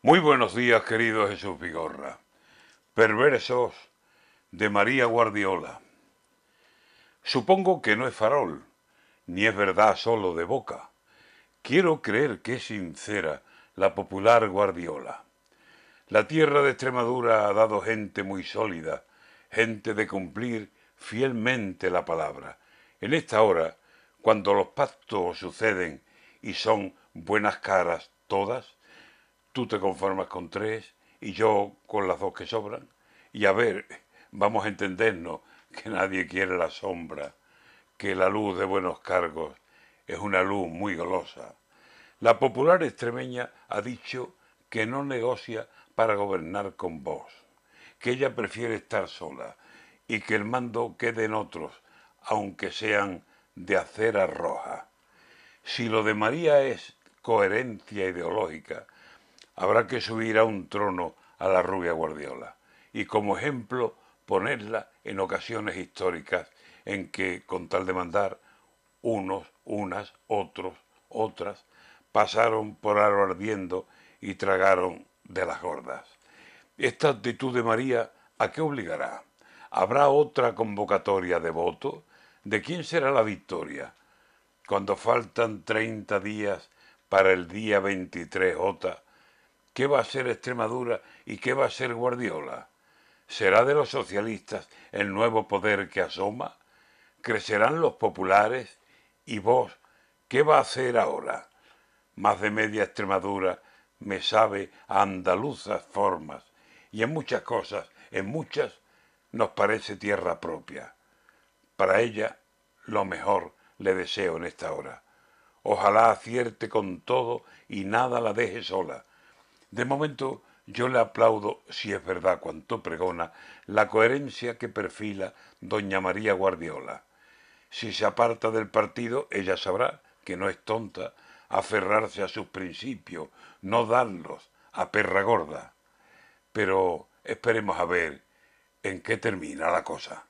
Muy buenos días, querido Jesús Vigorra. Perversos de María Guardiola. Supongo que no es farol, ni es verdad solo de boca. Quiero creer que es sincera la popular Guardiola. La tierra de Extremadura ha dado gente muy sólida, gente de cumplir fielmente la palabra. En esta hora, cuando los pactos suceden y son buenas caras todas, tú te conformas con tres y yo con las dos que sobran. Y a ver, vamos a entendernos que nadie quiere la sombra, que la luz de buenos cargos es una luz muy golosa. La popular extremeña ha dicho que no negocia para gobernar con vos, que ella prefiere estar sola y que el mando quede en otros, aunque sean de acera roja. Si lo de María es coherencia ideológica, habrá que subir a un trono a la rubia Guardiola y como ejemplo ponerla en ocasiones históricas en que, con tal de mandar, unos, unas, otros, otras, pasaron por aro ardiendo y tragaron de las gordas. Esta actitud de María, ¿a qué obligará? ¿Habrá otra convocatoria de voto? ¿De quién será la victoria? Cuando faltan 30 días para el día 23 J, ¿qué va a ser Extremadura y qué va a ser Guardiola? ¿Será de los socialistas el nuevo poder que asoma? ¿Crecerán los populares? ¿Y vos qué va a hacer ahora? Más de media Extremadura me sabe a andaluzas formas y en muchas cosas, en muchas, nos parece tierra propia. Para ella, lo mejor le deseo en esta hora. Ojalá acierte con todo y nada la deje sola. De momento, yo le aplaudo, si es verdad cuanto pregona, la coherencia que perfila doña María Guardiola. Si se aparta del partido, ella sabrá que no es tonta aferrarse a sus principios, no darlos a perra gorda. Pero esperemos a ver en qué termina la cosa.